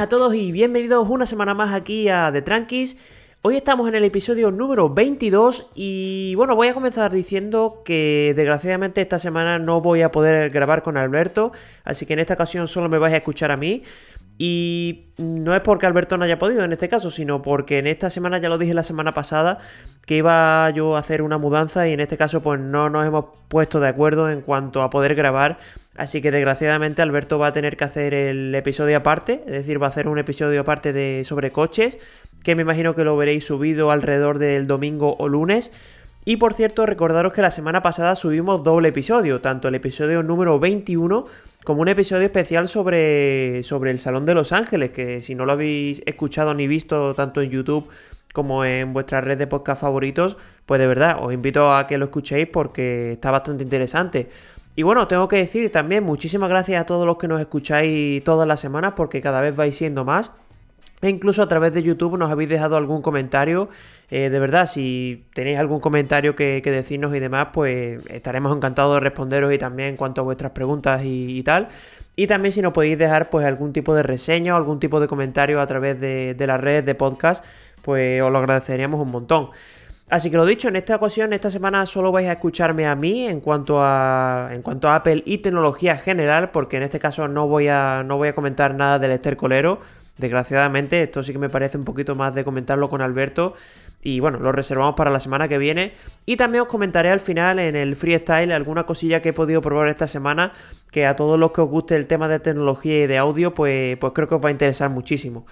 a todos y bienvenidos una semana más aquí a The Tranquis. Hoy estamos en el episodio número 22 y bueno, voy a comenzar diciendo que desgraciadamente esta semana no voy a poder grabar con Alberto, así que en esta ocasión solo me vais a escuchar a mí. Y no es porque Alberto no haya podido en este caso, sino porque en esta semana, ya lo dije la semana pasada, que iba yo a hacer una mudanza y en este caso pues no nos hemos puesto de acuerdo en cuanto a poder grabar. Así que desgraciadamente Alberto va a tener que hacer el episodio aparte, es decir, va a hacer un episodio aparte de sobre coches, que me imagino que lo veréis subido alrededor del domingo o lunes. Y por cierto, recordaros que la semana pasada subimos doble episodio, tanto el episodio número 21 como un episodio especial sobre, sobre el Salón de Los Ángeles, que si no lo habéis escuchado ni visto tanto en YouTube como en vuestra red de podcast favoritos, pues de verdad os invito a que lo escuchéis porque está bastante interesante. Y bueno, tengo que decir también muchísimas gracias a todos los que nos escucháis todas las semanas porque cada vez vais siendo más. E incluso a través de YouTube nos habéis dejado algún comentario. Eh, de verdad, si tenéis algún comentario que, decirnos y demás, pues estaremos encantados de responderos y también en cuanto a vuestras preguntas y, tal. Y también si nos podéis dejar pues algún tipo de reseña o algún tipo de comentario a través de, de las redes de podcast, pues os lo agradeceríamos un montón. Así que lo dicho, en esta ocasión, esta semana solo vais a escucharme a mí en cuanto a, en cuanto a Apple y tecnología general, porque en este caso no voy a, no voy a comentar nada del estercolero. Desgraciadamente, esto sí que me parece un poquito más de comentarlo con Alberto. Y bueno, lo reservamos para la semana que viene. Y también os comentaré al final en el freestyle alguna cosilla que he podido probar esta semana. Que a todos los que os guste el tema de tecnología y de audio, pues, pues creo que os va a interesar muchísimo.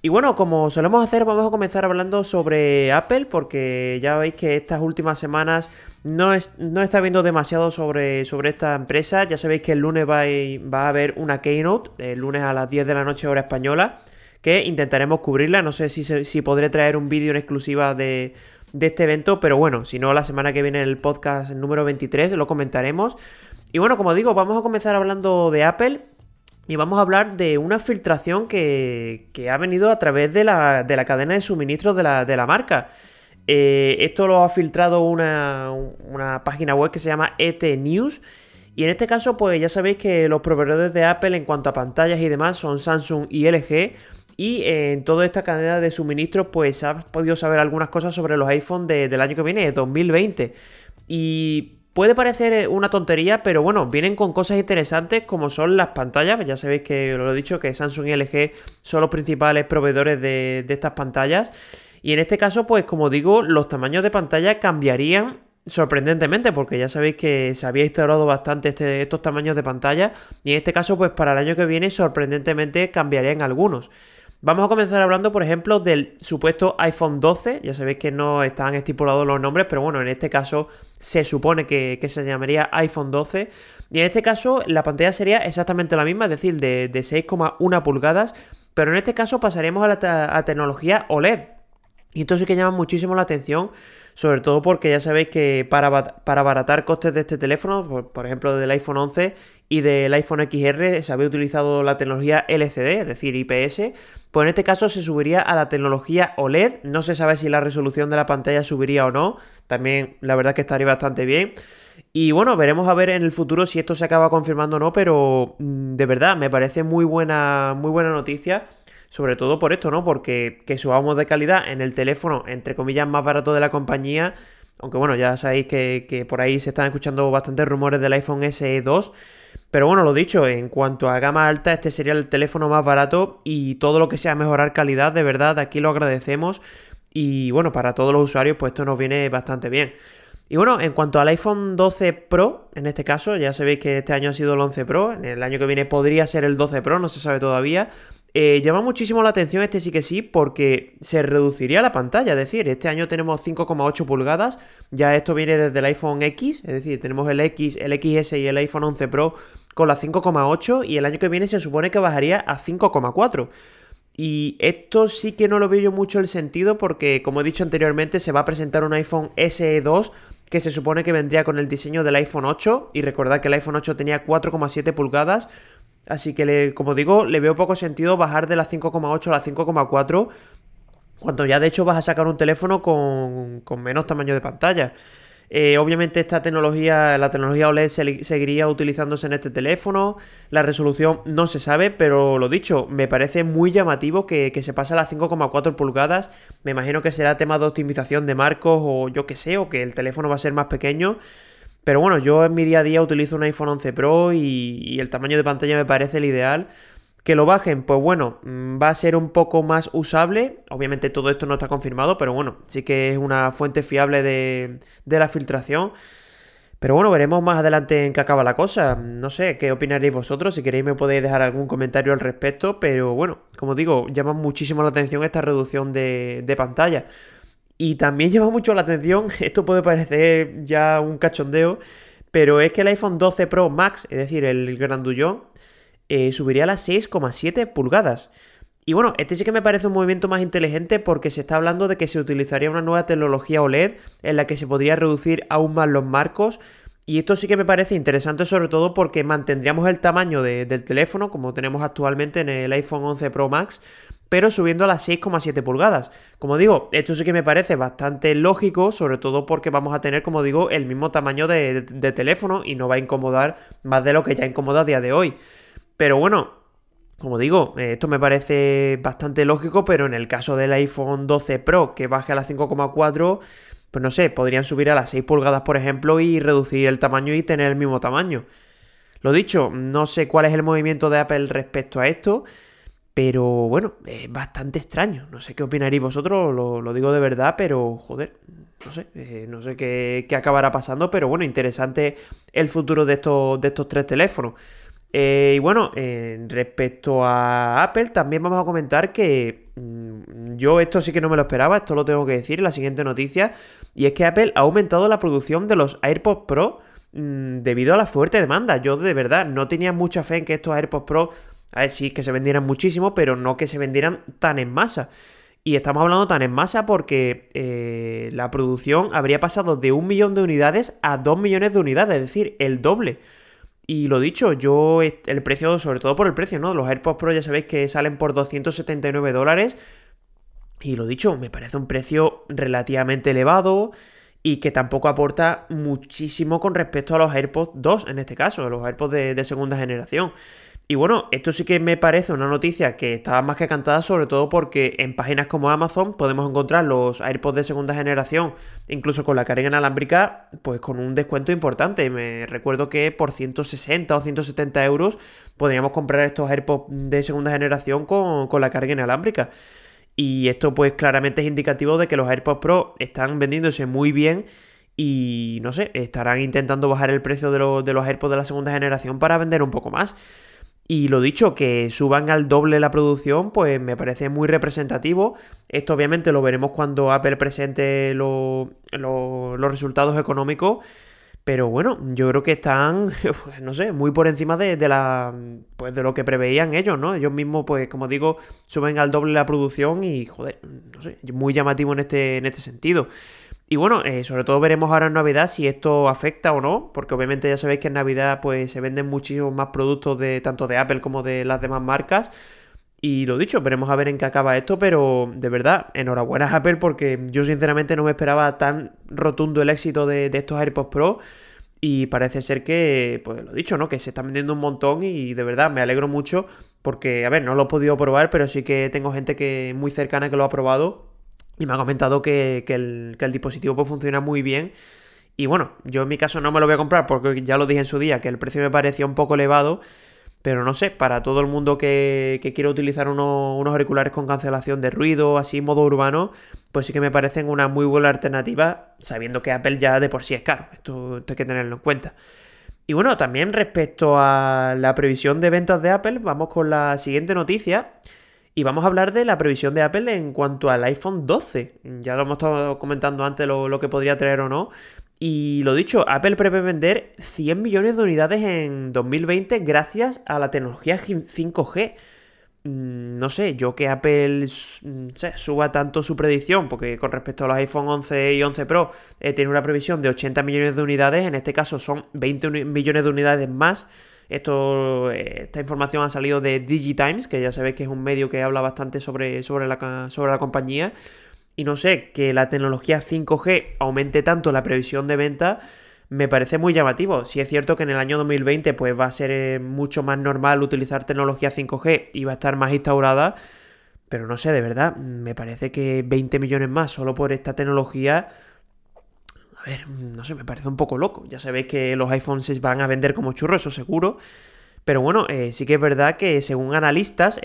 Y bueno, como solemos hacer, vamos a comenzar hablando sobre Apple, porque ya veis que estas últimas semanas no, no está viendo demasiado sobre, sobre esta empresa. Ya sabéis que el lunes va a, va a haber una keynote, el lunes a las 10 de la noche hora española, que intentaremos cubrirla. No sé si, si podré traer un vídeo en exclusiva de, de este evento, pero bueno, si no, la semana que viene en el podcast número 23 lo comentaremos. Y bueno, como digo, vamos a comenzar hablando de Apple y vamos a hablar de una filtración que, ha venido a través de la, cadena de suministros de la, marca. Eh, esto lo ha filtrado una, página web que se llama ET News. Y en este caso, pues ya sabéis que los proveedores de Apple en cuanto a pantallas y demás son Samsung y LG. Y en toda esta cadena de suministros, pues has podido saber algunas cosas sobre los iPhone del año que viene, de 2020. Y Puede parecer eh, una tontería, pero bueno, vienen con cosas interesantes como son las pantallas. Ya sabéis que lo he dicho, que Samsung y LG son los principales proveedores de, estas pantallas. Y en este caso, pues como digo, los tamaños de pantalla cambiarían sorprendentemente, porque ya sabéis que se había instaurado bastante este, estos tamaños de pantalla. Y en este caso, pues para el año que viene, sorprendentemente cambiarían algunos. Vamos a comenzar hablando, por ejemplo, del supuesto iPhone 12. Ya sabéis que no están estipulados los nombres, pero bueno, en este caso se supone que, se llamaría iPhone 12. Y en este caso la pantalla sería exactamente la misma, es decir, de, 6,1 pulgadas. Pero en este caso pasaremos a la tecnología OLED. Y esto sí que llama muchísimo la atención sobre todo porque ya sabéis que para, para abaratar costes de este teléfono, por, ejemplo del iPhone 11 y del iPhone XR, se había utilizado la tecnología LCD, es decir, IPS, pues en este caso se subiría a la tecnología OLED, no se sabe si la resolución de la pantalla subiría o no, también la verdad que estaría bastante bien. Y bueno, veremos a ver en el futuro si esto se acaba confirmando o no, pero mm, de verdad me parece muy buena, muy buena noticia sobre todo por esto, ¿no? Porque que subamos de calidad en el teléfono, entre comillas, más barato de la compañía. Aunque bueno, ya sabéis que, por ahí se están escuchando bastantes rumores del iPhone SE 2. Pero bueno, lo dicho, en cuanto a gama alta, este sería el teléfono más barato y todo lo que sea mejorar calidad, de verdad, aquí lo agradecemos. Y bueno, para todos los usuarios, pues esto nos viene bastante bien. Y bueno, en cuanto al iPhone 12 Pro, en este caso, ya sabéis que este año ha sido el 11 Pro, en el año que viene podría ser el 12 Pro, no se sabe todavía. Eh, llama muchísimo la atención este sí que sí porque se reduciría la pantalla, es decir, este año tenemos 5,8 pulgadas, ya esto viene desde el iPhone X, es decir, tenemos el X, el XS y el iPhone 11 Pro con la 5,8 y el año que viene se supone que bajaría a 5,4. Y esto sí que no lo veo yo mucho el sentido porque, como he dicho anteriormente, se va a presentar un iPhone SE 2 que se supone que vendría con el diseño del iPhone 8 y recordad que el iPhone 8 tenía 4,7 pulgadas Así que, como digo, le veo poco sentido bajar de la 5,8 a la 5,4 cuando ya de hecho vas a sacar un teléfono con, menos tamaño de pantalla. Eh, obviamente esta tecnología, la tecnología OLED seguiría utilizándose en este teléfono. La resolución no se sabe, pero lo dicho, me parece muy llamativo que, se pase a las 5,4 pulgadas. Me imagino que será tema de optimización de marcos o yo que sé, o que el teléfono va a ser más pequeño. Pero bueno, yo en mi día a día utilizo un iPhone 11 Pro y el tamaño de pantalla me parece el ideal. Que lo bajen, pues bueno, mm, va a ser un poco más usable. Obviamente todo esto no está confirmado, pero bueno, sí que es una fuente fiable de, la filtración. Pero bueno, veremos más adelante en qué acaba la cosa. No sé, ¿qué opinaréis vosotros? Si queréis me podéis dejar algún comentario al respecto. Pero bueno, como digo, llama muchísimo la atención esta reducción de, de pantalla. Y también llama mucho la atención, esto puede parecer ya un cachondeo, pero es que el iPhone 12 Pro Max, es decir, el grandullón, eh, subiría a las 6,7 pulgadas. Y bueno, este sí que me parece un movimiento más inteligente porque se está hablando de que se utilizaría una nueva tecnología OLED en la que se podría reducir aún más los marcos. Y esto sí que me parece interesante sobre todo porque mantendríamos el tamaño del teléfono como tenemos actualmente en el iPhone 11 Pro Max, pero subiendo a las 6,7 pulgadas. Como digo, esto sí que me parece bastante lógico, sobre todo porque vamos a tener, como digo, el mismo tamaño de, teléfono y no va a incomodar más de lo que ya incomoda a día de hoy. Pero bueno, como digo, eh, esto me parece bastante lógico, pero en el caso del iPhone 12 Pro que baje a las 5,4, pues no sé, podrían subir a las 6 pulgadas, por ejemplo, y reducir el tamaño y tener el mismo tamaño. Lo dicho, no sé cuál es el movimiento de Apple respecto a esto, pero bueno, es bastante extraño. No sé qué opinaréis vosotros, lo, digo de verdad, pero joder, no sé, eh, no sé qué, qué, acabará pasando, pero bueno, interesante el futuro de estos, de estos tres teléfonos. Eh, y bueno, respecto a Apple, también vamos a comentar que mm, yo esto sí que no me lo esperaba, esto lo tengo que decir en la siguiente noticia, y es que Apple ha aumentado la producción de los AirPods Pro mm, debido a la fuerte demanda. Yo de verdad no tenía mucha fe en que estos AirPods Pro, a ver, sí, que se vendieran muchísimo, pero no que se vendieran tan en masa. Y estamos hablando tan en masa porque eh, la producción habría pasado de un millón de unidades a dos millones de unidades, es decir, el doble. Y lo dicho, yo, el precio, sobre todo por el precio, ¿no? Los AirPods Pro ya sabéis que salen por 279 dólares. Y lo dicho, me parece un precio relativamente elevado y que tampoco aporta muchísimo con respecto a los AirPods 2, en este caso, los AirPods de segunda generación. Y bueno, esto sí que me parece una noticia que estaba más que cantada, sobre todo porque en páginas como Amazon podemos encontrar los AirPods de segunda generación, incluso con la carga inalámbrica, pues con un descuento importante. Me recuerdo que por 160 o 170 euros podríamos comprar estos AirPods de segunda generación con, con la carga inalámbrica. Y esto pues claramente es indicativo de que los AirPods Pro están vendiéndose muy bien y no sé, estarán intentando bajar el precio de, de los AirPods de la segunda generación para vender un poco más. Y lo dicho, que suban al doble la producción, pues me parece muy representativo. Esto obviamente lo veremos cuando Apple presente los resultados económicos. Pero bueno, yo creo que están, pues, no sé, muy por encima de, la, pues de lo que preveían ellos, ¿no? Ellos mismos, pues como digo, suben al doble la producción y, joder, no sé, muy llamativo en este, en este sentido. Y bueno, eh, sobre todo veremos ahora en Navidad si esto afecta o no, porque obviamente ya sabéis que en Navidad pues se venden muchísimos más productos de tanto de Apple como de las demás marcas. Y lo dicho, veremos a ver en qué acaba esto, pero de verdad, enhorabuena Apple porque yo sinceramente no me esperaba tan rotundo el éxito de, de estos AirPods Pro. Y parece ser que, pues lo dicho, ¿no? Que se están vendiendo un montón y de verdad me alegro mucho porque, a ver, no lo he podido probar, pero sí que tengo gente que muy cercana que lo ha probado y me ha comentado que, el, dispositivo puede funcionar muy bien. Y bueno, yo en mi caso no me lo voy a comprar porque ya lo dije en su día, que el precio me parecía un poco elevado. Pero no sé, para todo el mundo que, que quiere utilizar unos auriculares con cancelación de ruido, así modo urbano, pues sí que me parecen una muy buena alternativa, sabiendo que Apple ya de por sí es caro. Esto hay que tenerlo en cuenta. Y bueno, también respecto a la previsión de ventas de Apple, vamos con la siguiente noticia. Y vamos a hablar de la previsión de Apple en cuanto al iPhone 12. Ya lo hemos estado comentando antes lo, que podría traer o no. Y lo dicho, Apple prevé vender 100 millones de unidades en 2020 gracias a la tecnología 5G. Mm, no sé, yo que Apple mm, suba tanto su predicción, porque con respecto a los iPhone 11 y 11 Pro eh, tiene una previsión de 80 millones de unidades, en este caso son 20 millones de unidades más esto, eh, esta información ha salido de DigiTimes, que ya sabéis que es un medio que habla bastante sobre, sobre, la, sobre la compañía. y no sé, que la tecnología 5G aumente tanto la previsión de venta, me parece muy llamativo. Si es cierto que en el año 2020 pues va a ser eh, mucho más normal utilizar tecnología 5G y va a estar más instaurada, pero no sé, de verdad, me parece que 20 millones más solo por esta tecnología ver, no sé, me parece un poco loco. Ya sabéis que los iPhones se van a vender como churros, eso seguro. Pero bueno, eh, sí que es verdad que según analistas,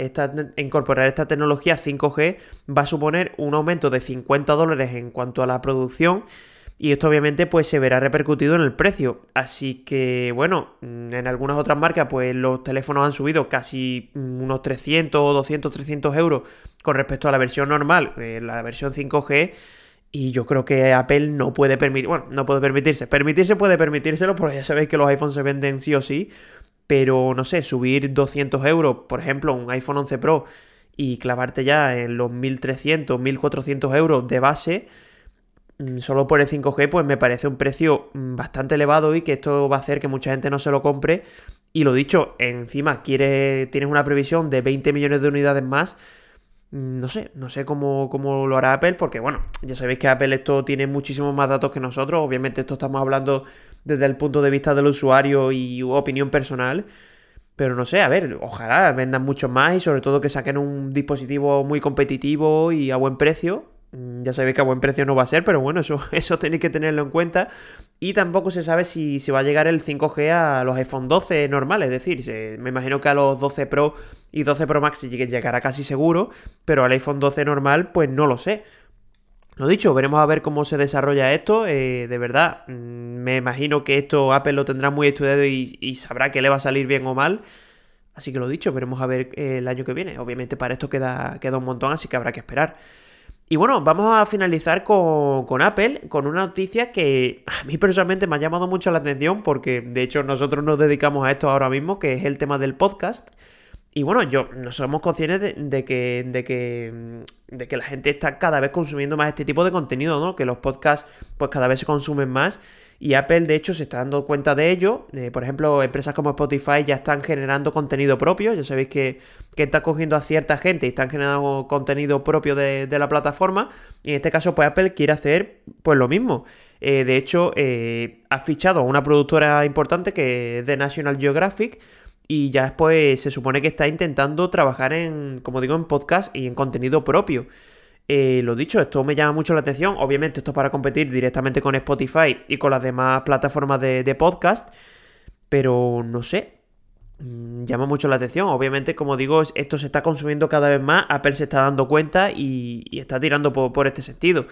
incorporar esta tecnología 5G va a suponer un aumento de 50 dólares en cuanto a la producción. Y esto obviamente pues se verá repercutido en el precio. Así que bueno, mm, en algunas otras marcas pues los teléfonos han subido casi mm, unos 300, 200, 300 euros con respecto a la versión normal, eh, la versión 5G. Y yo creo que Apple no puede permitir, bueno, no puede permitirse. Permitirse puede permitírselo, porque ya sabéis que los iPhones se venden sí o sí. Pero no sé, subir 200 euros, por ejemplo, un iPhone 11 Pro y clavarte ya en los 1300, 1400 euros de base, mm, solo por el 5G, pues me parece un precio mm, bastante elevado y que esto va a hacer que mucha gente no se lo compre. Y lo dicho, encima quiere, tienes una previsión de 20 millones de unidades más no sé, no sé cómo, cómo, lo hará Apple, porque bueno, ya sabéis que Apple esto tiene muchísimos más datos que nosotros. Obviamente, esto estamos hablando desde el punto de vista del usuario y opinión personal. Pero no sé, a ver, ojalá vendan mucho más y sobre todo que saquen un dispositivo muy competitivo y a buen precio. Mm, ya sabéis que a buen precio no va a ser, pero bueno, eso, eso tenéis que tenerlo en cuenta. Y tampoco se sabe si, si va a llegar el 5G a los iPhone 12 normales, es decir, me imagino que a los 12 Pro y 12 Pro Max llegará casi seguro, pero al iPhone 12 normal, pues no lo sé. Lo dicho, veremos a ver cómo se desarrolla esto. Eh, de verdad, mm, me imagino que esto Apple lo tendrá muy estudiado y, sabrá que le va a salir bien o mal. Así que lo dicho, veremos a ver eh, el año que viene. Obviamente para esto queda, queda un montón, así que habrá que esperar. Y bueno, vamos a finalizar con, Apple, con una noticia que a mí personalmente me ha llamado mucho la atención porque de hecho nosotros nos dedicamos a esto ahora mismo, que es el tema del podcast. Y bueno, yo no somos conscientes de, que, de, que, de que la gente está cada vez consumiendo más este tipo de contenido, ¿no? Que los podcasts pues cada vez se consumen más y Apple, de hecho, se está dando cuenta de ello. Eh, por ejemplo, empresas como Spotify ya están generando contenido propio. Ya sabéis que, que está cogiendo a cierta gente y están generando contenido propio de, la plataforma. Y en este caso, pues Apple quiere hacer pues lo mismo. Eh, de hecho, eh, ha fichado a una productora importante que es de National Geographic. Y ya después se supone que está intentando trabajar en, como digo, en podcast y en contenido propio. Eh, lo dicho, esto me llama mucho la atención. Obviamente, esto es para competir directamente con Spotify y con las demás plataformas de, podcast. Pero no sé. Mm, llama mucho la atención. Obviamente, como digo, esto se está consumiendo cada vez más. Apple se está dando cuenta y, está tirando por, este sentido.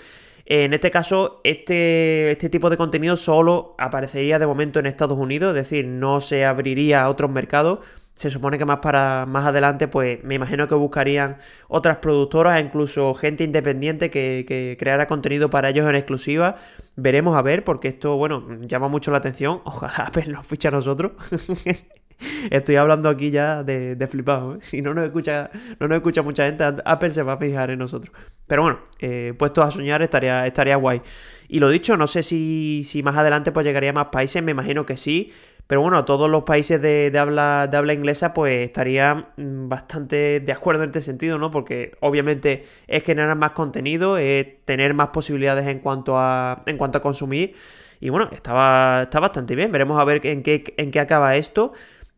En este caso, este, este tipo de contenido solo aparecería de momento en Estados Unidos, es decir, no se abriría a otros mercados se supone que más para más adelante, pues me imagino que buscarían otras productoras, e incluso gente independiente que, que creara contenido para ellos en exclusiva. Veremos a ver, porque esto, bueno, llama mucho la atención. Ojalá Apple nos fiche a nosotros. Estoy hablando aquí ya de, de flipado. ¿eh? Si no nos escucha, no nos escucha mucha gente, Apple se va a fijar en nosotros. Pero bueno, eh, puestos a soñar estaría, estaría guay. Y lo dicho, no sé si, si más adelante pues llegaría a más países, me imagino que sí. Pero bueno, todos los países de, habla, de habla inglesa pues estarían mm, bastante de acuerdo en este sentido, ¿no? Porque obviamente es generar más contenido, es tener más posibilidades en cuanto a, en cuanto a consumir. Y bueno, estaba, está bastante bien. Veremos a ver en qué, en qué acaba esto.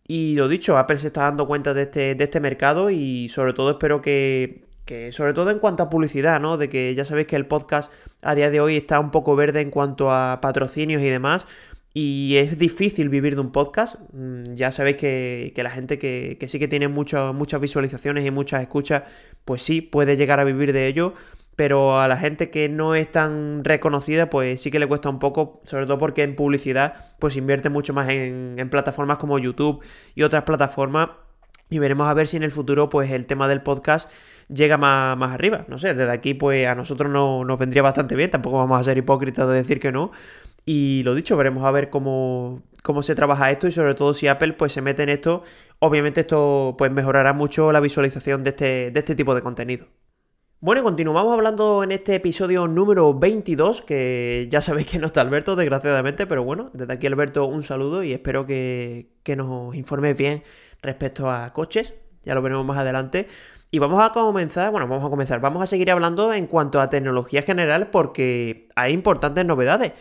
Y lo dicho, Apple se está dando cuenta de este, de este mercado y sobre todo espero que, que, sobre todo en cuanto a publicidad, ¿no? De que ya sabéis que el podcast a día de hoy está un poco verde en cuanto a patrocinios y demás y es difícil vivir de un podcast. Mm, ya sabéis que, la gente que, sí que tiene muchas visualizaciones y muchas escuchas, pues sí, puede llegar a vivir de ello. Pero a la gente que no es tan reconocida, pues sí que le cuesta un poco, sobre todo porque en publicidad, pues invierte mucho más en, plataformas como YouTube y otras plataformas. Y veremos a ver si en el futuro, pues el tema del podcast llega más, más arriba. No sé, desde aquí, pues a nosotros no, nos vendría bastante bien. Tampoco vamos a ser hipócritas de decir que no. Y lo dicho, veremos a ver cómo, cómo se trabaja esto y sobre todo si Apple pues se mete en esto, obviamente esto pues mejorará mucho la visualización de este, de este tipo de contenido. Bueno, continuamos hablando en este episodio número 22, que ya sabéis que no está Alberto, desgraciadamente, pero bueno, desde aquí Alberto un saludo y espero que, que nos informes bien respecto a coches, ya lo veremos más adelante. Y vamos a comenzar, bueno, vamos a comenzar, vamos a seguir hablando en cuanto a tecnología general porque hay importantes novedades.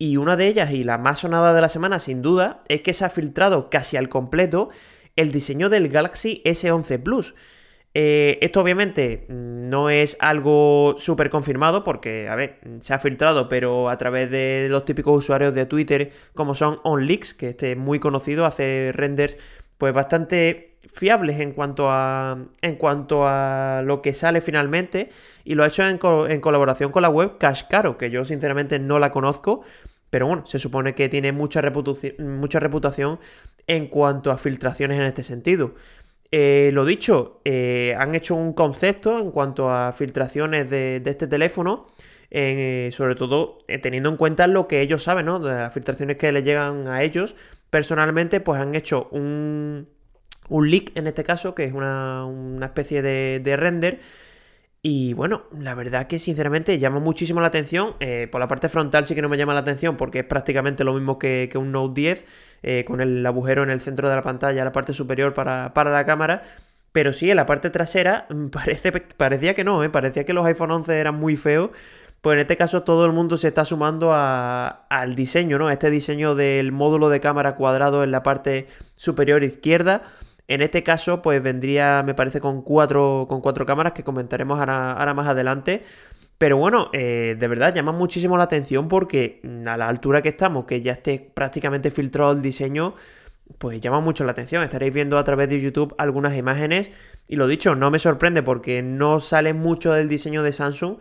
Y una de ellas, y la más sonada de la semana sin duda, es que se ha filtrado casi al completo el diseño del Galaxy S11 Plus. Eh, esto obviamente no es algo súper confirmado porque, a ver, se ha filtrado, pero a través de los típicos usuarios de Twitter como son OnLeaks, que este es muy conocido, hace renders pues bastante fiables en cuanto a en cuanto a lo que sale finalmente y lo ha hecho en, colaboración con la web Cashcaro, que yo sinceramente no la conozco, pero bueno, se supone que tiene mucha, mucha reputación en cuanto a filtraciones en este sentido. Eh, lo dicho, eh, han hecho un concepto en cuanto a filtraciones de, este teléfono, eh, sobre todo teniendo en cuenta lo que ellos saben, ¿no? De las filtraciones que le llegan a ellos. Personalmente, pues han hecho un, un leak en este caso, que es una, especie de, render. Y bueno, la verdad que sinceramente llama muchísimo la atención. Eh, por la parte frontal sí que no me llama la atención porque es prácticamente lo mismo que, un Note 10, eh, con el agujero en el centro de la pantalla, la parte superior para, la cámara. Pero sí, en la parte trasera parece, parecía que no, ¿eh? parecía que los iPhone 11 eran muy feos. Pues en este caso todo el mundo se está sumando al diseño, ¿no? Este diseño del módulo de cámara cuadrado en la parte superior izquierda en este caso, pues vendría, me parece, con cuatro, con cuatro cámaras que comentaremos ahora, más adelante. Pero bueno, eh, de verdad llama muchísimo la atención porque a la altura que estamos, que ya esté prácticamente filtrado el diseño, pues llama mucho la atención. Estaréis viendo a través de YouTube algunas imágenes y lo dicho, no me sorprende porque no sale mucho del diseño de Samsung,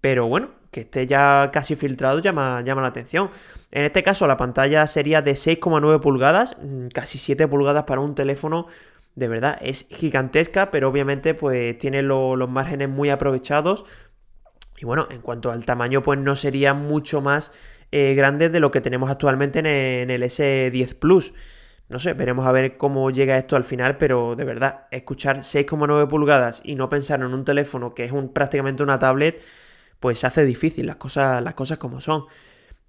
pero bueno, que esté ya casi filtrado llama, llama la atención. En este caso la pantalla sería de 6,9 pulgadas, mm, casi 7 pulgadas para un teléfono. De verdad, es gigantesca, pero obviamente pues tiene los márgenes muy aprovechados. Y bueno, en cuanto al tamaño, pues no sería mucho más eh, grande de lo que tenemos actualmente en el, S10 Plus. No sé, veremos a ver cómo llega esto al final, pero de verdad, escuchar 6,9 pulgadas y no pensar en un teléfono que es un, prácticamente una tablet, pues se hace difícil las cosas, las cosas como son.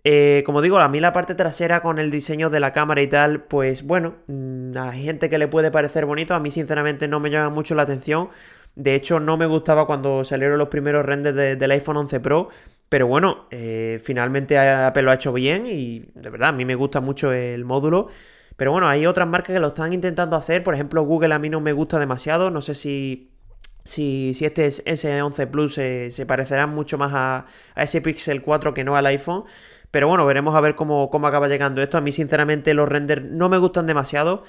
Eh, como digo, a mí la parte trasera con el diseño de la cámara y tal, pues bueno, mm, hay gente que le puede parecer bonito, a mí sinceramente no me llama mucho la atención. De hecho, no me gustaba cuando salieron los primeros renders del iPhone 11 Pro, pero bueno, eh, finalmente Apple lo ha hecho bien y de verdad, a mí me gusta mucho el módulo. Pero bueno, hay otras marcas que lo están intentando hacer, por ejemplo Google a mí no me gusta demasiado, no sé si si, si, este S11 Plus se parecerá mucho más a, a, ese Pixel 4 que no al iPhone. Pero bueno, veremos a ver cómo, acaba llegando esto. A mí, sinceramente, los renders no me gustan demasiado.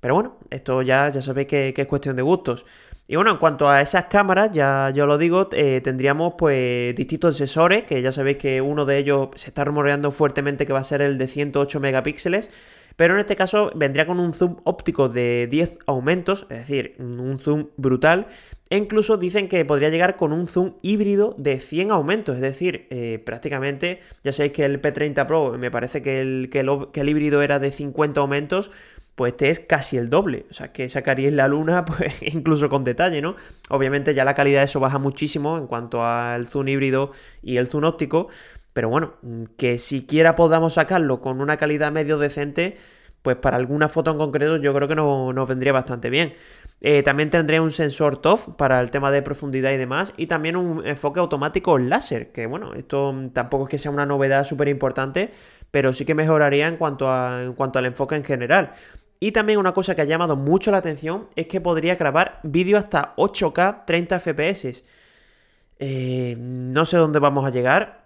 Pero bueno, esto ya, ya sabéis que, es cuestión de gustos. Y bueno, en cuanto a esas cámaras, ya yo lo digo, eh, tendríamos pues distintos sensores, que ya sabéis que uno de ellos se está rumoreando fuertemente que va a ser el de 108 megapíxeles. Pero en este caso vendría con un zoom óptico de 10 aumentos, es decir, un zoom brutal. E incluso dicen que podría llegar con un zoom híbrido de 100 aumentos, es decir, eh, prácticamente, ya sabéis que el P30 Pro me parece que el, que el, híbrido era de 50 aumentos, pues este es casi el doble. O sea, que sacaríais la luna, pues incluso con detalle, ¿no? Obviamente ya la calidad de eso baja muchísimo en cuanto al zoom híbrido y el zoom óptico. Pero bueno, mm, que siquiera podamos sacarlo con una calidad medio decente, pues para alguna foto en concreto yo creo que nos vendría bastante bien. Eh, también tendría un sensor TOF para el tema de profundidad y demás. Y también un enfoque automático láser. Que bueno, esto tampoco es que sea una novedad súper importante. Pero sí que mejoraría en cuanto, a, en cuanto al enfoque en general. Y también una cosa que ha llamado mucho la atención es que podría grabar vídeo hasta 8K 30 FPS. No sé dónde vamos a llegar.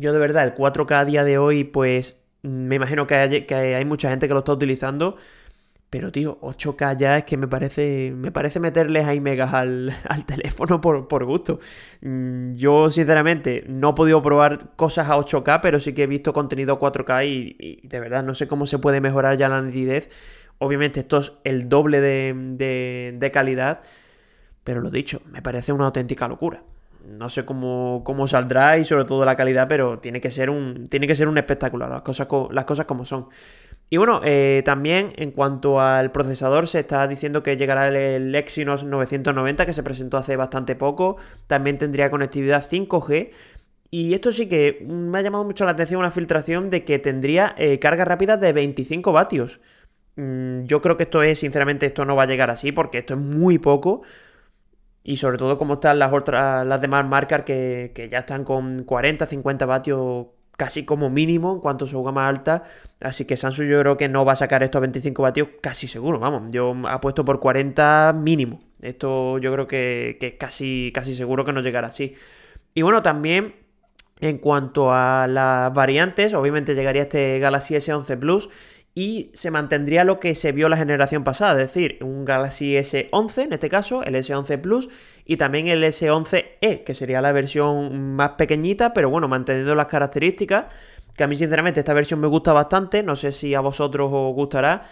Yo de verdad, el 4K a día de hoy, pues me imagino que hay, mucha gente que lo está utilizando. Pero, tío, 8K ya es que me parece. Me parece meterles ahí megas al, teléfono por, gusto. Mm, yo, sinceramente, no he podido probar cosas a 8K, pero sí que he visto contenido 4K y, de verdad no sé cómo se puede mejorar ya la nitidez. Obviamente, esto es el doble de, de calidad. Pero lo dicho, me parece una auténtica locura no sé cómo, cómo, saldrá y sobre todo la calidad, pero tiene que ser un, tiene que ser un espectáculo, las cosas, las cosas como son. Y bueno, eh, también en cuanto al procesador, se está diciendo que llegará el, Exynos 990 que se presentó hace bastante poco. También tendría conectividad 5G. Y esto sí que me ha llamado mucho la atención una filtración de que tendría eh, carga rápida de 25 vatios. Mm, yo creo que esto es, sinceramente, esto no va a llegar así porque esto es muy poco. Y sobre todo como están las otras, las demás marcas que, que ya están con 40, 50 vatios casi como mínimo en cuanto a su gama alta. Así que Samsung yo creo que no va a sacar esto a 25 vatios casi seguro, vamos. Yo apuesto por 40 mínimo. Esto yo creo que, que es casi, casi seguro que no llegará así. Y bueno, también en cuanto a las variantes, obviamente llegaría este Galaxy S11 Plus y se mantendría lo que se vio la generación pasada, es decir, un Galaxy S11 en este caso, el S11 Plus y también el S11e, que sería la versión más pequeñita, pero bueno, manteniendo las características, que a mí sinceramente esta versión me gusta bastante, no sé si a vosotros os gustará,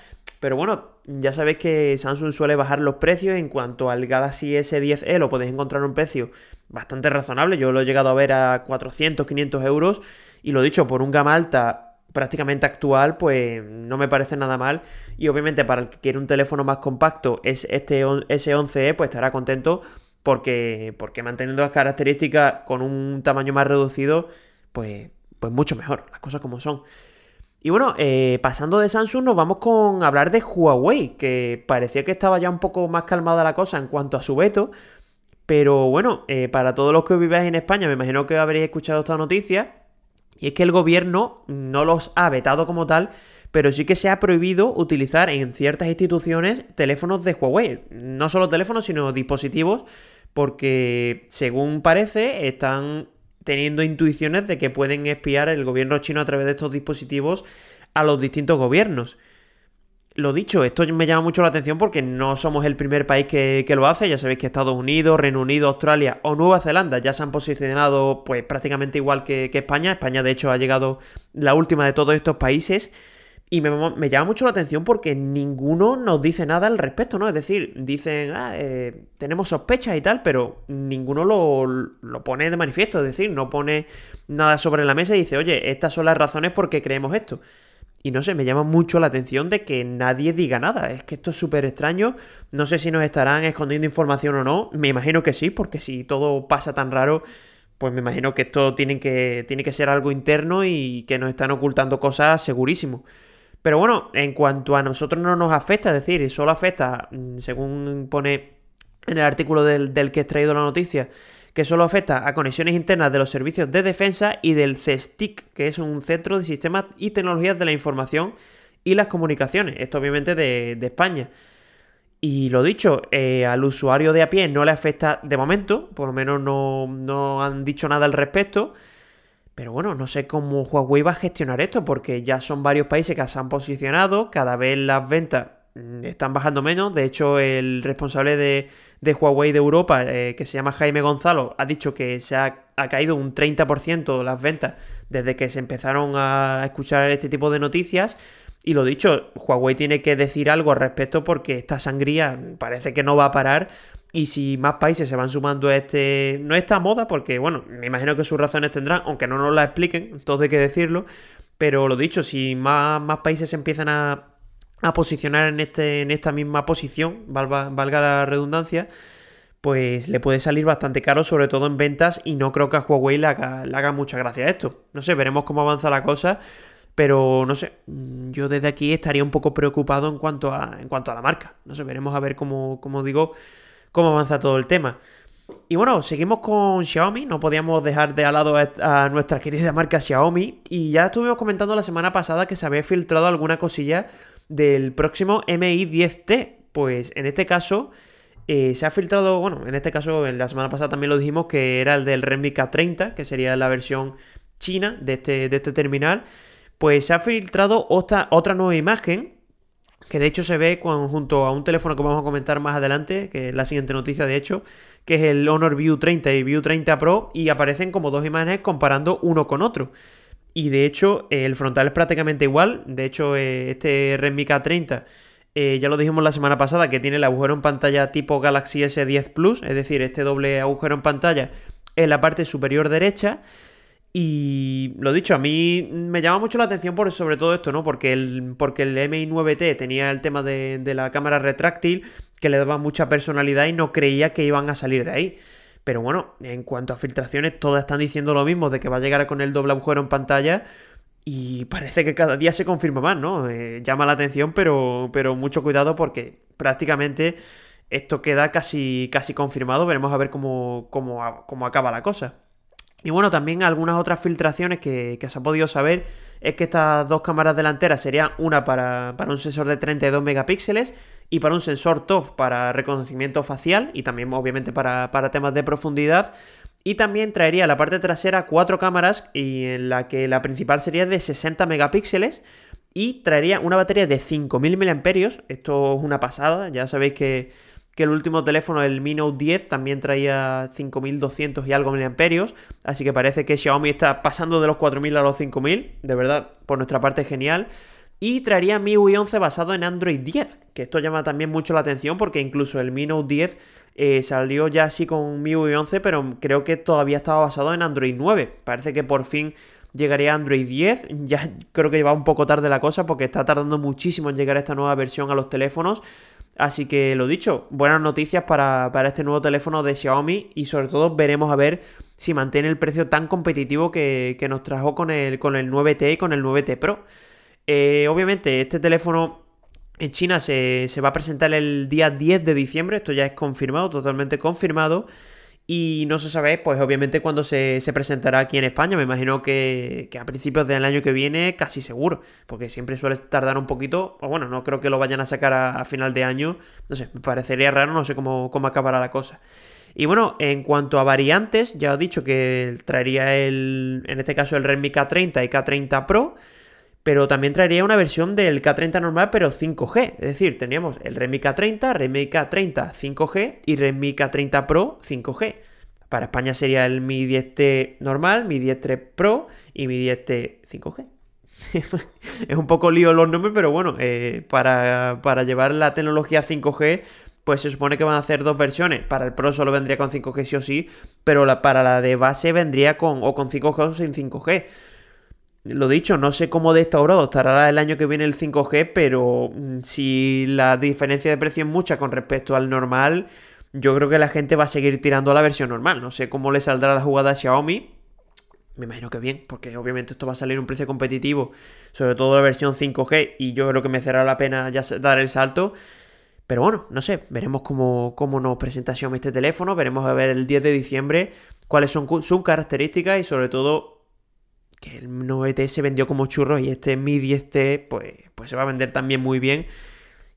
pero bueno, ya sabéis que Samsung suele bajar los precios en cuanto al Galaxy S10e, lo podéis encontrar a un precio bastante razonable, yo lo he llegado a ver a 400, 500 euros y lo dicho, por un gama alta prácticamente actual, pues no me parece nada mal. Y obviamente para el que quiere un teléfono más compacto, es este S11e, pues estará contento porque, porque manteniendo las características con un tamaño más reducido, pues, pues mucho mejor, las cosas como son. Y bueno, eh, pasando de Samsung nos vamos con hablar de Huawei, que parecía que estaba ya un poco más calmada la cosa en cuanto a su veto. Pero bueno, eh, para todos los que viváis en España, me imagino que habréis escuchado esta noticia. Y es que el gobierno no los ha vetado como tal, pero sí que se ha prohibido utilizar en ciertas instituciones teléfonos de Huawei. No solo teléfonos, sino dispositivos, porque según parece están teniendo intuiciones de que pueden espiar el gobierno chino a través de estos dispositivos a los distintos gobiernos. Lo dicho, esto me llama mucho la atención porque no somos el primer país que, lo hace. Ya sabéis que Estados Unidos, Reino Unido, Australia o Nueva Zelanda ya se han posicionado pues prácticamente igual que, España. España de hecho ha llegado la última de todos estos países. Y me, llama mucho la atención porque ninguno nos dice nada al respecto, ¿no? Es decir, dicen, ah, eh, tenemos sospechas y tal, pero ninguno lo, lo, pone de manifiesto. Es decir, no pone nada sobre la mesa y dice, oye, estas son las razones por qué creemos esto. Y no sé, me llama mucho la atención de que nadie diga nada. Es que esto es súper extraño. No sé si nos estarán escondiendo información o no. Me imagino que sí, porque si todo pasa tan raro, pues me imagino que esto tiene que, tiene que ser algo interno y que nos están ocultando cosas segurísimo. Pero bueno, en cuanto a nosotros no nos afecta, es decir, solo afecta, mm, según pone en el artículo del, del que he traído la noticia, que solo afecta a conexiones internas de los servicios de defensa y del CESTIC, que es un centro de sistemas y tecnologías de la información y las comunicaciones. Esto obviamente de, España. Y lo dicho, eh, al usuario de a pie no le afecta de momento, por lo menos no, no han dicho nada al respecto. Pero bueno, no sé cómo Huawei va a gestionar esto, porque ya son varios países que se han posicionado, cada vez las ventas están bajando menos. De hecho, el responsable de, Huawei de Europa, eh, que se llama Jaime Gonzalo, ha dicho que se ha, caído un 30% las ventas desde que se empezaron a escuchar este tipo de noticias. Y lo dicho, Huawei tiene que decir algo al respecto porque esta sangría parece que no va a parar. Y si más países se van sumando a este. No esta moda, porque bueno, me imagino que sus razones tendrán, aunque no nos la expliquen, todo hay que decirlo. Pero lo dicho, si más, más países empiezan a, a posicionar en, este, en esta misma posición, valga, la redundancia, pues le puede salir bastante caro, sobre todo en ventas, y no creo que a Huawei le haga, mucha gracia esto. No sé, veremos cómo avanza la cosa, pero no sé, yo desde aquí estaría un poco preocupado en cuanto a, en cuanto a la marca. No sé, veremos a ver cómo, como digo, cómo avanza todo el tema. Y bueno, seguimos con Xiaomi, no podíamos dejar de al lado a, nuestra querida marca Xiaomi, y ya estuvimos comentando la semana pasada que se había filtrado alguna cosilla del próximo Mi 10T. Pues en este caso eh, se ha filtrado, bueno, en este caso en la semana pasada también lo dijimos que era el del Redmi K30, que sería la versión china de este, de este terminal. Pues se ha filtrado otra, otra nueva imagen que de hecho se ve junto a un teléfono que vamos a comentar más adelante, que es la siguiente noticia de hecho, que es el Honor View 30 y View 30 Pro, y aparecen como dos imágenes comparando uno con otro. Y de hecho, el frontal es prácticamente igual. De hecho, eh, este Redmi K30, eh, ya lo dijimos la semana pasada, que tiene el agujero en pantalla tipo Galaxy S10 Plus, es decir, este doble agujero en pantalla en la parte superior derecha. Y lo dicho, a mí me llama mucho la atención por sobre todo esto, ¿no? Porque el, porque el MI9T tenía el tema de, de la cámara retráctil que le daba mucha personalidad y no creía que iban a salir de ahí. Pero bueno, en cuanto a filtraciones, todas están diciendo lo mismo, de que va a llegar con el doble agujero en pantalla. y parece que cada día se confirma más, ¿no? Eh, llama la atención, pero, pero mucho cuidado porque prácticamente esto queda casi, casi confirmado. Veremos a ver cómo, cómo, cómo acaba la cosa. Y bueno, también algunas otras filtraciones que, se ha podido saber es que estas dos cámaras delanteras serían una para, para, un sensor de 32 megapíxeles y para un sensor TOF para reconocimiento facial y también obviamente para, para temas de profundidad. Y también traería la parte trasera cuatro cámaras y en la que la principal sería de 60 megapíxeles y traería una batería de 5000 mAh. Esto es una pasada, ya sabéis que, que el último teléfono, el Mi Note 10, también traía 5200 y algo miliamperios, así que parece que Xiaomi está pasando de los 4000 a los 5000, de verdad, por nuestra parte genial. Y traería MIUI 11 basado en Android 10, que esto llama también mucho la atención porque incluso el Mi Note 10 eh, salió ya así con MIUI 11, pero creo que todavía estaba basado en Android 9. Parece que por fin llegaría Android 10. Ya creo que lleva un poco tarde la cosa porque está tardando muchísimo en llegar esta nueva versión a los teléfonos. Así que lo dicho, buenas noticias para, este nuevo teléfono de Xiaomi y sobre todo veremos a ver si mantiene el precio tan competitivo que, nos trajo con el, con el 9T y con el 9T Pro. Eh, obviamente, este teléfono en China se, va a presentar el día 10 de diciembre, esto ya es confirmado, totalmente confirmado. Y no se sabe, pues obviamente cuándo se, presentará aquí en España. Me imagino que, a principios del año que viene, casi seguro. Porque siempre suele tardar un poquito. O bueno, no creo que lo vayan a sacar a, final de año. No sé, me parecería raro, no sé cómo, cómo acabará la cosa. Y bueno, en cuanto a variantes, ya he dicho que traería el, en este caso el Redmi K30 y K30 Pro pero también traería una versión del K30 normal, pero 5G. Es decir, teníamos el Redmi K30, Redmi K30 5G y Redmi K30 Pro 5G. Para España sería el Mi 10T normal, Mi 10T Pro y Mi 10T 5G. es un poco lío los nombres, pero bueno, eh, para, para llevar la tecnología 5G pues se supone que van a hacer dos versiones. Para el Pro solo vendría con 5G sí o sí, pero la, para la de base vendría con o con 5G o sin 5G. Lo dicho, no sé cómo de esta estará el año que viene el 5G, pero mm, si la diferencia de precio es mucha con respecto al normal, yo creo que la gente va a seguir tirando a la versión normal. No sé cómo le saldrá la jugada a Xiaomi. Me imagino que bien, porque obviamente esto va a salir a un precio competitivo, sobre todo la versión 5G, y yo creo que me será la pena ya dar el salto. Pero bueno, no sé, veremos cómo, cómo nos presenta Xiaomi este teléfono, veremos a ver el 10 de diciembre cuáles son sus características y sobre todo que el 9T se vendió como churros y este Mi 10T pues, pues se va a vender también muy bien.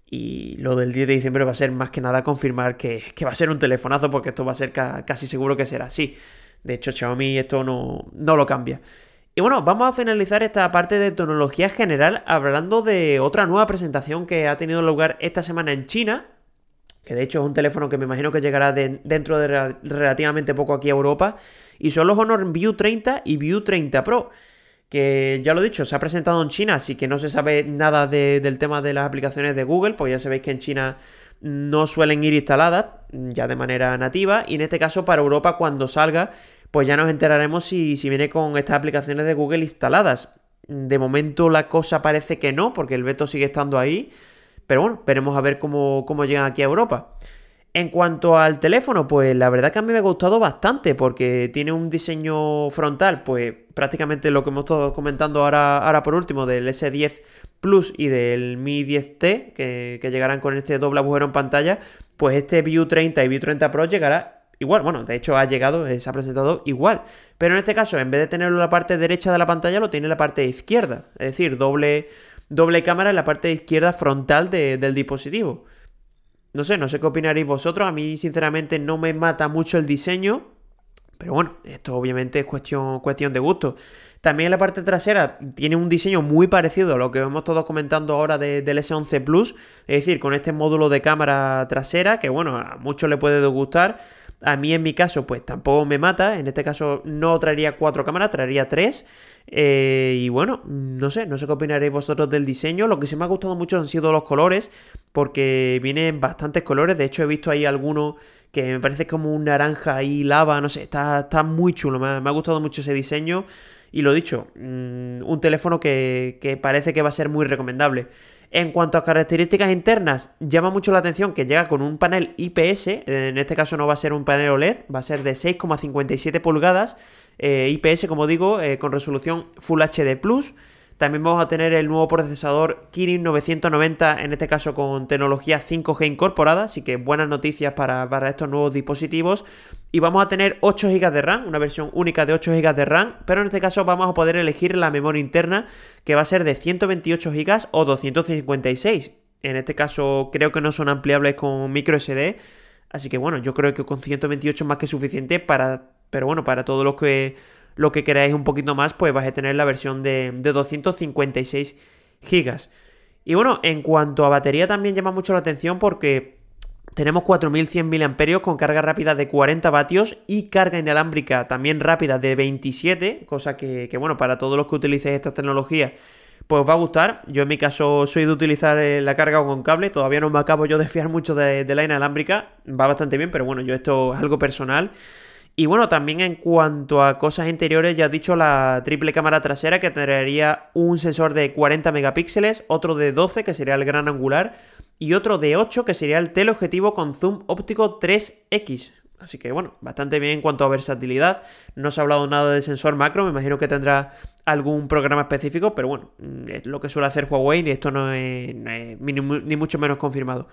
Y lo del 10 de diciembre va a ser más que nada confirmar que, va a ser un telefonazo porque esto va a ser casi seguro que será así. De hecho, Xiaomi esto no, no lo cambia. Y bueno, vamos a finalizar esta parte de tecnología general hablando de otra nueva presentación que ha tenido lugar esta semana en China, que de hecho es un teléfono que me imagino que llegará dentro de relativamente poco aquí a Europa, y son los Honor View 30 y View 30 Pro, que ya lo he dicho, se ha presentado en China, así que no se sabe nada del tema de las aplicaciones de Google, porque ya sabéis que en China no suelen ir instaladas ya de manera nativa, y en este caso para Europa cuando salga, pues ya nos enteraremos si, si viene con estas aplicaciones de Google instaladas. De momento la cosa parece que no, porque el veto sigue estando ahí. Pero bueno, veremos a ver cómo, llegan aquí a Europa. En cuanto al teléfono, pues la verdad que a mí me ha gustado bastante porque tiene un diseño frontal, pues prácticamente lo que hemos estado comentando ahora, ahora por último del S10 Plus y del Mi 10T, que, que, llegarán con este doble agujero en pantalla, pues este View 30 y View 30 Pro llegará igual. Bueno, de hecho ha llegado, se ha presentado igual. Pero en este caso, en vez de tenerlo en la parte derecha de la pantalla, lo tiene en la parte izquierda. Es decir, doble doble cámara en la parte izquierda frontal del dispositivo. No sé, no sé qué opinaréis vosotros. A mí, sinceramente, no me mata mucho el diseño. Pero bueno, esto obviamente es cuestión, cuestión de gusto. También la parte trasera tiene un diseño muy parecido a lo que hemos todos comentando ahora del S11 Plus. Es decir, con este módulo de cámara trasera, que bueno, a muchos le puede gustar. A mí en mi caso, pues tampoco me mata. En este caso no traería cuatro cámaras, traería tres. Eh, y bueno, no sé, no sé qué opinaréis vosotros del diseño. Lo que sí me ha gustado mucho han sido los colores, porque vienen bastantes colores. De hecho, he visto ahí algunos que me parece como un naranja y lava, no sé, está, está muy chulo. Me ha, gustado mucho ese diseño. Y lo dicho, mm, un teléfono que, que parece que va a ser muy recomendable. En cuanto a características internas, llama mucho la atención que llega con un panel IPS, en este caso no va a ser un panel OLED, va a ser de 6,57 pulgadas, eh, IPS como digo, eh, con resolución Full HD Plus, También vamos a tener el nuevo procesador Kirin 990, en este caso con tecnología 5G incorporada, así que buenas noticias para, para estos nuevos dispositivos. Y vamos a tener 8 GB de RAM, una versión única de 8 GB de RAM, pero en este caso vamos a poder elegir la memoria interna que va a ser de 128 GB o 256. En este caso creo que no son ampliables con micro SD, así que bueno, yo creo que con 128 es más que suficiente para, pero bueno, para todo lo que lo que queráis un poquito más, pues vais a tener la versión de, 256 GB. Y bueno, en cuanto a batería también llama mucho la atención porque tenemos 4100 mAh con carga rápida de 40 vatios y carga inalámbrica también rápida de 27, cosa que, bueno, para todos los que utilicéis esta tecnología, pues va a gustar. Yo en mi caso soy de utilizar eh, la carga con cable, todavía no me acabo yo de fiar mucho de, de la inalámbrica, va bastante bien, pero bueno, yo esto es algo personal. Y bueno, también en cuanto a cosas interiores, ya he dicho la triple cámara trasera que tendría un sensor de 40 megapíxeles, otro de 12 que sería el gran angular y otro de 8 que sería el teleobjetivo con zoom óptico 3X. Así que bueno, bastante bien en cuanto a versatilidad. No se ha hablado nada de sensor macro, me imagino que tendrá algún programa específico, pero bueno, mm, es lo que suele hacer Huawei y esto no es, ni, mucho menos confirmado.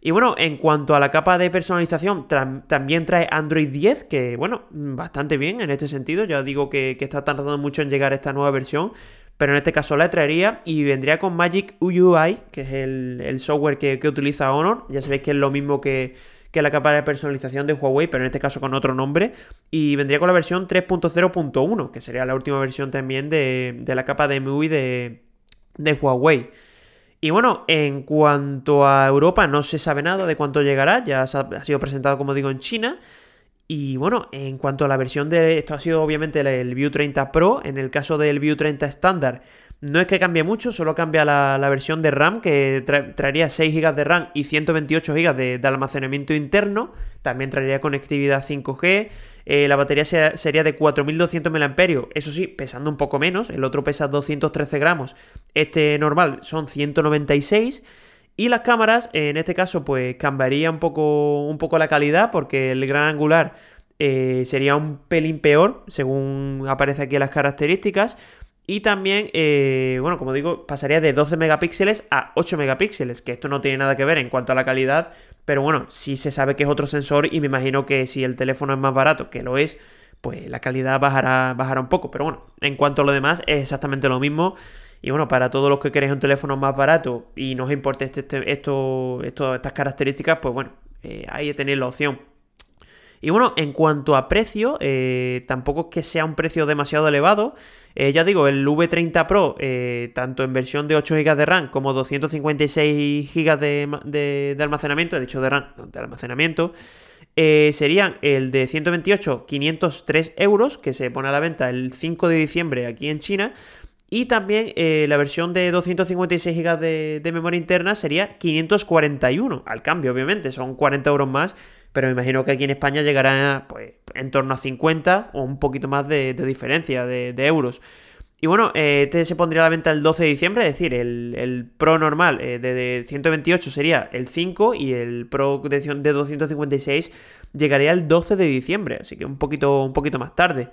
Y bueno, en cuanto a la capa de personalización, también trae Android 10, que bueno, bastante bien en este sentido. Ya digo que, está tardando mucho en llegar esta nueva versión, pero en este caso la traería y vendría con Magic UI, que es el, software que, que utiliza Honor. Ya sabéis que es lo mismo que que la capa de personalización de Huawei, pero en este caso con otro nombre, y vendría con la versión 3.0.1, que sería la última versión también de, la capa de MUI de, de Huawei. Y bueno, en cuanto a Europa, no se sabe nada de cuánto llegará, ya ha sido presentado, como digo, en China. Y bueno, en cuanto a la versión de. Esto ha sido obviamente el View 30 Pro. En el caso del View 30 estándar, no es que cambie mucho, solo cambia la, versión de RAM, que traería 6 GB de RAM y 128 GB de, almacenamiento interno. También traería conectividad 5G. Eh, la batería sería de 4200 mAh, eso sí, pesando un poco menos. El otro pesa 213 gramos. Este normal son 196. Y las cámaras, en este caso, pues cambiaría un poco, un poco la calidad, porque el gran angular eh, sería un pelín peor, según aparece aquí en las características. Y también, eh, bueno, como digo, pasaría de 12 megapíxeles a 8 megapíxeles, que esto no tiene nada que ver en cuanto a la calidad, pero bueno, sí se sabe que es otro sensor y me imagino que si el teléfono es más barato, que lo es, pues la calidad bajará, bajará un poco. Pero bueno, en cuanto a lo demás, es exactamente lo mismo. Y bueno, para todos los que queréis un teléfono más barato y no os importe este, este esto, estas características, pues bueno, eh, ahí tenéis la opción. Y bueno, en cuanto a precio, eh, tampoco es que sea un precio demasiado elevado. Eh, ya digo, el V30 Pro, tanto en versión de 8 GB de RAM como 256 GB de, almacenamiento, he dicho de RAM, de almacenamiento, serían el de 128, 503 euros, que se pone a la venta el 5 de diciembre aquí en China. Y también la versión de 256 GB de, memoria interna sería 541, al cambio, obviamente, son 40 euros más pero me imagino que aquí en España llegará pues, en torno a 50 o un poquito más de, diferencia de, euros. Y bueno, eh, este se pondría a la venta el 12 de diciembre, es decir, el, Pro normal eh, de, 128 sería el 5 y el Pro de 256 llegaría el 12 de diciembre, así que un poquito, un poquito más tarde.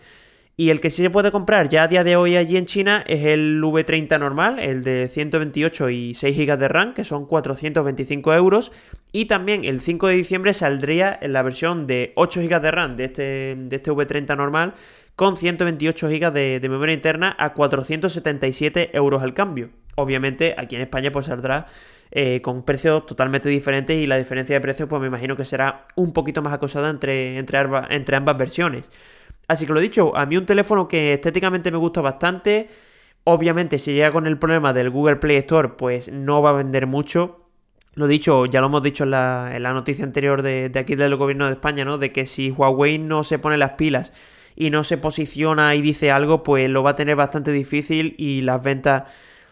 Y el que sí se puede comprar ya a día de hoy allí en China es el V30 normal, el de 128 y 6 GB de RAM, que son 425 euros. Y también el 5 de diciembre saldría en la versión de 8 GB de RAM de este, de este V30 normal, con 128 GB de, memoria interna a 477 euros al cambio. Obviamente aquí en España pues saldrá eh, con precios totalmente diferentes y la diferencia de precios pues me imagino que será un poquito más acosada entre, entre, entre ambas versiones. Así que lo dicho, a mí un teléfono que estéticamente me gusta bastante. Obviamente, si llega con el problema del Google Play Store, pues no va a vender mucho. Lo dicho, ya lo hemos dicho en la, noticia anterior de, aquí del gobierno de España, ¿no? De que si Huawei no se pone las pilas y no se posiciona y dice algo, pues lo va a tener bastante difícil y las ventas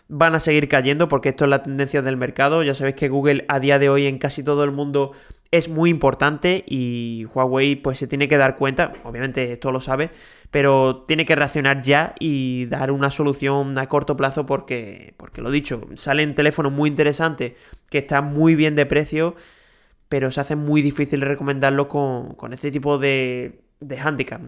van a seguir cayendo porque esto es la tendencia del mercado. Ya sabéis que Google a día de hoy en casi todo el mundo es muy importante y Huawei pues se tiene que dar cuenta, obviamente esto lo sabe, pero tiene que reaccionar ya y dar una solución a corto plazo porque, porque lo dicho, salen teléfonos muy interesantes que están muy bien de precio, pero se hace muy difícil recomendarlo con, con este tipo de, de handicap.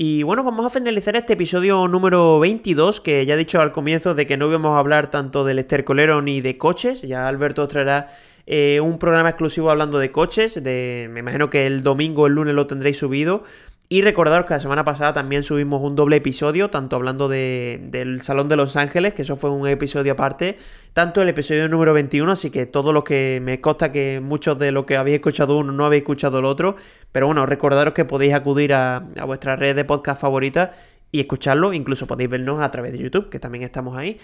Y bueno, vamos a finalizar este episodio número 22, que ya he dicho al comienzo de que no íbamos a hablar tanto del estercolero ni de coches. Ya Alberto traerá eh, un programa exclusivo hablando de coches. De, me imagino que el domingo el lunes lo tendréis subido. Y recordaros que la semana pasada también subimos un doble episodio, tanto hablando de, del Salón de Los Ángeles, que eso fue un episodio aparte, tanto el episodio número 21, así que todo lo que me consta que muchos de los que habéis escuchado uno no habéis escuchado el otro, pero bueno, recordaros que podéis acudir a, a vuestra red de podcast favorita y escucharlo, incluso podéis vernos a través de YouTube, que también estamos ahí.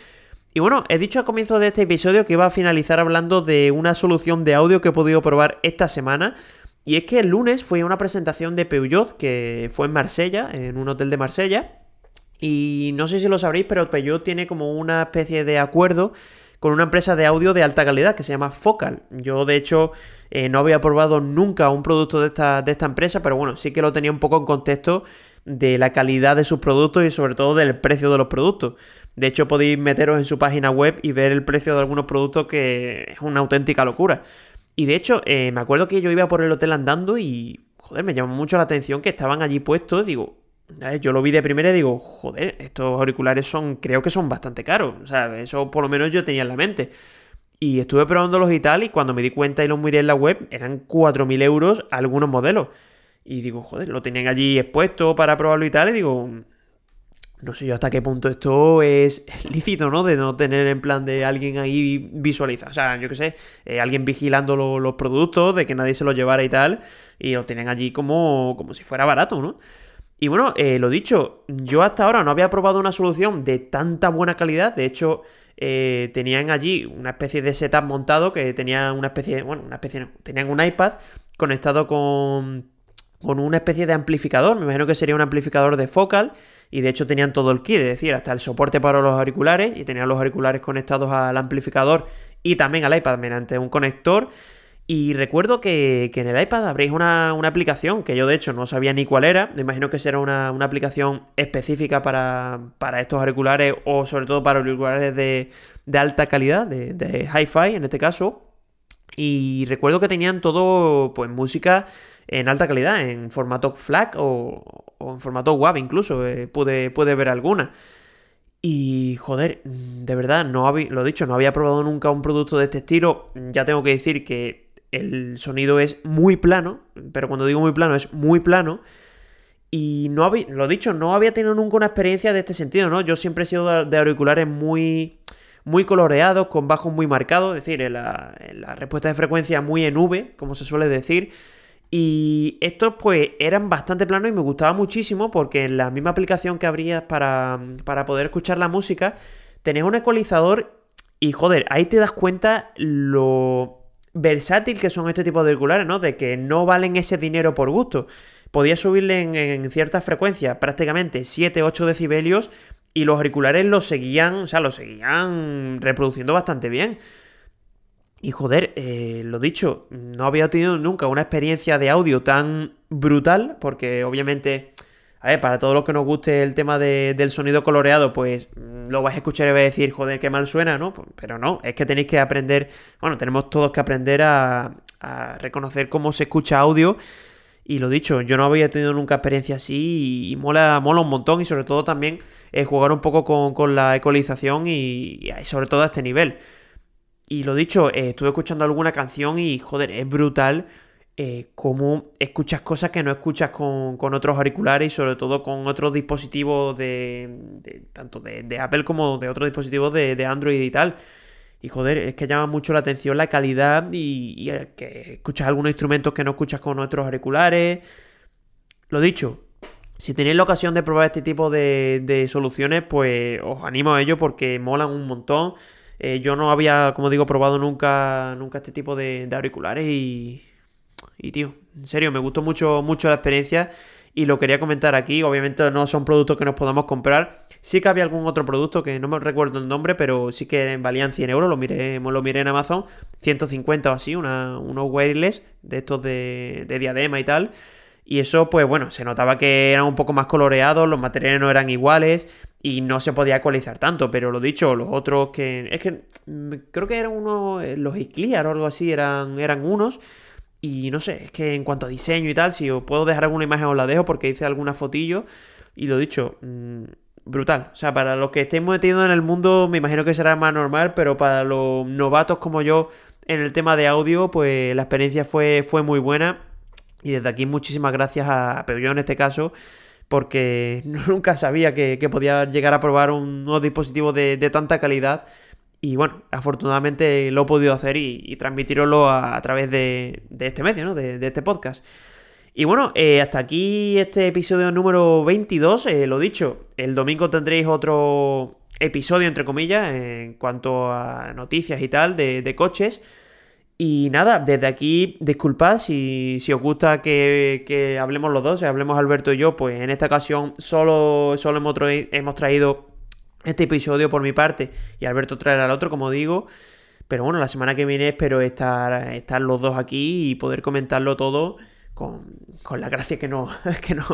Y bueno, he dicho al comienzo de este episodio que iba a finalizar hablando de una solución de audio que he podido probar esta semana. Y es que el lunes fue una presentación de Peugeot que fue en Marsella, en un hotel de Marsella. Y no sé si lo sabréis, pero Peugeot tiene como una especie de acuerdo con una empresa de audio de alta calidad que se llama Focal. Yo, de hecho, eh, no había probado nunca un producto de esta, de esta empresa, pero bueno, sí que lo tenía un poco en contexto de la calidad de sus productos y sobre todo del precio de los productos. De hecho, podéis meteros en su página web y ver el precio de algunos productos que es una auténtica locura. Y de hecho, eh, me acuerdo que yo iba por el hotel andando y, joder, me llamó mucho la atención que estaban allí puestos. Digo, yo lo vi de primera y digo, joder, estos auriculares son, creo que son bastante caros. O sea, eso por lo menos yo tenía en la mente. Y estuve probándolos y tal, y cuando me di cuenta y los miré en la web, eran 4.000 euros algunos modelos. Y digo, joder, lo tenían allí expuesto para probarlo y tal, y digo, no sé yo hasta qué punto esto es lícito, ¿no? De no tener en plan de alguien ahí visualiza. O sea, yo qué sé, eh, alguien vigilando los productos, de que nadie se los llevara y tal, y lo tienen allí como, como si fuera barato, ¿no? Y bueno, eh, lo dicho, yo hasta ahora no había probado una solución de tanta buena calidad. De hecho, eh, tenían allí una especie de setup montado que tenía una especie, bueno, una especie, tenían un iPad conectado con con una especie de amplificador, me imagino que sería un amplificador de focal y de hecho tenían todo el kit, es decir, hasta el soporte para los auriculares y tenían los auriculares conectados al amplificador y también al iPad mediante un conector. Y recuerdo que, en el iPad habréis una, aplicación que yo de hecho no sabía ni cuál era, me imagino que será una, aplicación específica para, estos auriculares o sobre todo para auriculares de, alta calidad, de, de hi-fi en este caso. Y recuerdo que tenían todo, pues música en alta calidad, en formato FLAC o, en formato WAV incluso, eh, pude, ver alguna. Y joder, de verdad, no había, lo dicho, no había probado nunca un producto de este estilo. Ya tengo que decir que el sonido es muy plano, pero cuando digo muy plano es muy plano. Y no había, lo dicho, no había tenido nunca una experiencia de este sentido, ¿no? Yo siempre he sido de auriculares muy, muy coloreados, con bajos muy marcados, es decir, la, la respuesta de frecuencia muy en V, como se suele decir. Y estos pues eran bastante planos y me gustaba muchísimo porque en la misma aplicación que abrías para, para poder escuchar la música, tenías un ecualizador y joder, ahí te das cuenta lo versátil que son este tipo de auriculares, ¿no? De que no valen ese dinero por gusto. Podías subirle en, en ciertas frecuencias, prácticamente 7-8 decibelios, y los auriculares los seguían, o sea, los seguían reproduciendo bastante bien. Y joder, eh, lo dicho, no había tenido nunca una experiencia de audio tan brutal, porque obviamente, a ver, para todos los que nos guste el tema del sonido coloreado, pues mm, lo vais a escuchar y vais a decir, joder, qué mal suena, ¿no? Pues, pero no, es que tenéis que aprender, bueno, tenemos todos que aprender a, reconocer cómo se escucha audio. Y lo dicho, yo no había tenido nunca experiencia así y, mola, mola un montón y sobre todo también eh, jugar un poco con, la ecualización y, sobre todo a este nivel. Y lo dicho, eh, estuve escuchando alguna canción y joder, es brutal eh, cómo escuchas cosas que no escuchas con, otros auriculares y sobre todo con otros dispositivos de, tanto de, Apple como de otros dispositivos de, Android y tal. Y joder, es que llama mucho la atención la calidad y, que escuchas algunos instrumentos que no escuchas con otros auriculares. Lo dicho, si tenéis la ocasión de probar este tipo de, soluciones, pues os animo a ello porque molan un montón. Eh, yo no había, como digo, probado nunca, nunca este tipo de, auriculares y, y, tío, en serio, me gustó mucho, mucho la experiencia y lo quería comentar aquí. Obviamente no son productos que nos podamos comprar. Sí que había algún otro producto que no me recuerdo el nombre, pero sí que valían 100 euros. Lo miré, lo miré en Amazon, 150 o así, una, unos wireless de estos de, de diadema y tal. Y eso, pues bueno, se notaba que eran un poco más coloreados, los materiales no eran iguales y no se podía ecualizar tanto, pero lo dicho, los otros que... Es que mm, creo que eran unos... Eh, los Iclear o algo así eran, eran unos Y no sé, es que en cuanto a diseño y tal, si os puedo dejar alguna imagen os la dejo porque hice alguna fotillo. Y lo dicho, mm, brutal. O sea, para los que estéis metidos en el mundo, me imagino que será más normal, pero para los novatos como yo en el tema de audio, pues la experiencia fue, fue muy buena. Y desde aquí muchísimas gracias a Peugeot en este caso, porque nunca sabía que, podía llegar a probar un nuevo dispositivo de, tanta calidad. Y bueno, afortunadamente lo he podido hacer y, y transmitiroslo a, través de, este medio, ¿no? De, este podcast. Y bueno, eh, hasta aquí este episodio número 22. Eh, lo dicho, el domingo tendréis otro episodio, entre comillas, en cuanto a noticias y tal de coches. Y nada, desde aquí, disculpad si, os gusta que, hablemos los dos, si hablemos Alberto y yo, pues en esta ocasión solo, solo hemos traído este episodio por mi parte y Alberto traerá el otro, como digo. Pero bueno, la semana que viene espero estar, estar los dos aquí y poder comentarlo todo con, con la gracia que, no, que, no,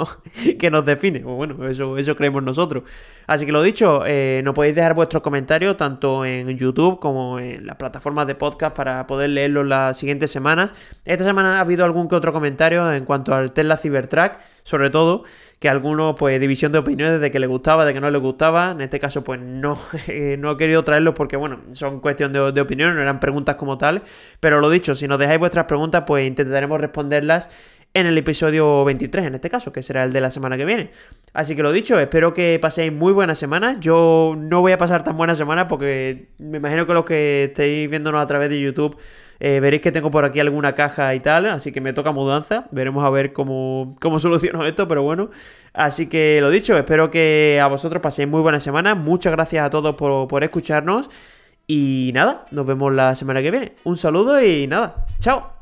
que nos define. Pues bueno, eso, eso creemos nosotros. Así que lo dicho, eh, no podéis dejar vuestros comentarios tanto en YouTube como en las plataformas de podcast para poder leerlos las siguientes semanas. Esta semana ha habido algún que otro comentario en cuanto al Tesla Cybertruck, sobre todo, que algunos, pues, división de opiniones de que le gustaba, de que no le gustaba. En este caso, pues, no, eh, no he querido traerlos porque, bueno, son cuestión de, de opinión, no eran preguntas como tal. Pero lo dicho, si nos dejáis vuestras preguntas, pues intentaremos responderlas en el episodio 23, en este caso, que será el de la semana que viene. Así que lo dicho, espero que paséis muy buena semana. Yo no voy a pasar tan buena semana porque me imagino que los que estéis viéndonos a través de YouTube eh, veréis que tengo por aquí alguna caja y tal, así que me toca mudanza. Veremos a ver cómo, cómo soluciono esto, pero bueno. Así que lo dicho, espero que a vosotros paséis muy buena semana. Muchas gracias a todos por, por escucharnos. Y nada, nos vemos la semana que viene. Un saludo y nada, chao.